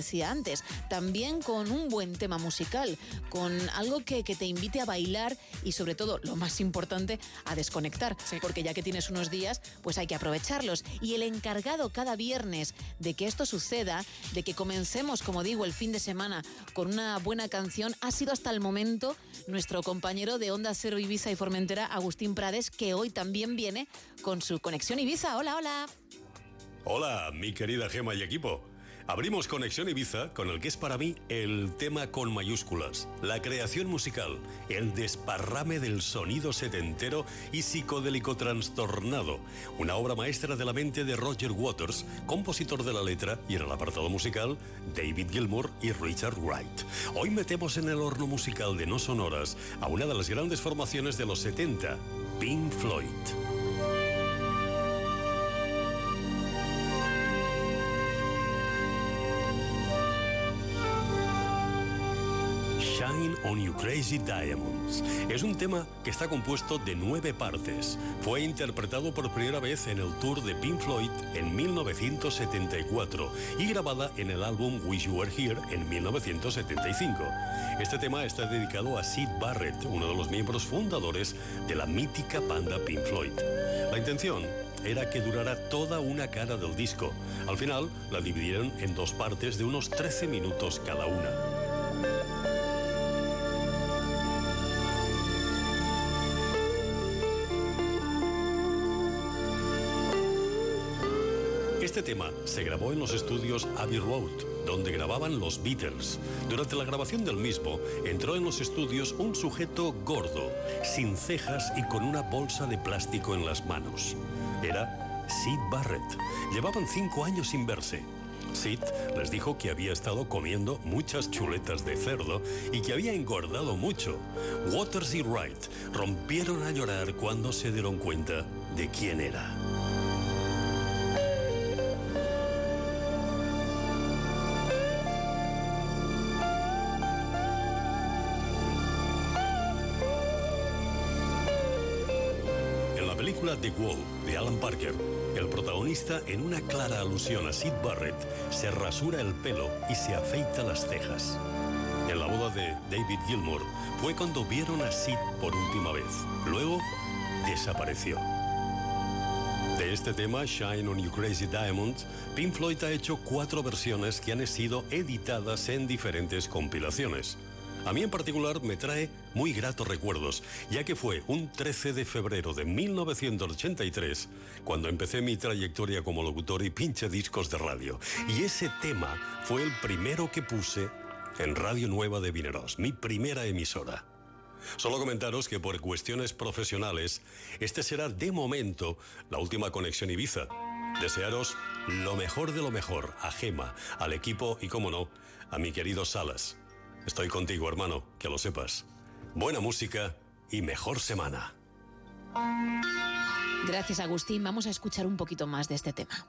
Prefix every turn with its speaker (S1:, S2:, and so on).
S1: decía antes, también con un buen tema musical, con algo que, que te invite a bailar y sobre todo, lo más importante, a desconectar, porque ya que tienes unos días, pues hay que aprovecharlos. Y el encargado cada viernes de que esto suceda, de que comencemos, como digo, el fin de semana con una buena canción, ha sido hasta el momento nuestro compañero de Onda Cero Ibiza y Formentera, Agustín Prades, que hoy también viene con su conexión Ibiza. Hola, hola.
S2: Hola, mi querida Gema y equipo. Abrimos Conexión Ibiza con el que es para mí el tema con mayúsculas, la creación musical, el desparrame del sonido setentero y psicodélico trastornado, una obra maestra de la mente de Roger Waters, compositor de la letra y en el apartado musical David Gilmour y Richard Wright. Hoy metemos en el horno musical de no sonoras a una de las grandes formaciones de los 70, Pink Floyd. On You Crazy Diamonds. Es un tema que está compuesto de nueve partes. Fue interpretado por primera vez en el tour de Pink Floyd en 1974 y grabada en el álbum Wish You Were Here en 1975. Este tema está dedicado a Sid Barrett, uno de los miembros fundadores de la mítica banda Pink Floyd. La intención era que durara toda una cara del disco. Al final la dividieron en dos partes de unos 13 minutos cada una. Este tema se grabó en los estudios Abbey Road, donde grababan los Beatles. Durante la grabación del mismo, entró en los estudios un sujeto gordo, sin cejas y con una bolsa de plástico en las manos. Era Sid Barrett. Llevaban cinco años sin verse. Sid les dijo que había estado comiendo muchas chuletas de cerdo y que había engordado mucho. Waters y Wright rompieron a llorar cuando se dieron cuenta de quién era. The Wall de Alan Parker, el protagonista, en una clara alusión a Sid Barrett, se rasura el pelo y se afeita las cejas. En la boda de David Gilmour fue cuando vieron a Sid por última vez. Luego desapareció. De este tema, Shine on You Crazy Diamond, Pink Floyd ha hecho cuatro versiones que han sido editadas en diferentes compilaciones. A mí en particular me trae muy gratos recuerdos, ya que fue un 13 de febrero de 1983 cuando empecé mi trayectoria como locutor y pinche discos de radio. Y ese tema fue el primero que puse en Radio Nueva de Vineros, mi primera emisora. Solo comentaros que por cuestiones profesionales, este será de momento la última conexión Ibiza. Desearos lo mejor de lo mejor a Gema, al equipo y, como no, a mi querido Salas. Estoy contigo, hermano, que lo sepas. Buena música y mejor semana.
S1: Gracias, Agustín. Vamos a escuchar un poquito más de este tema.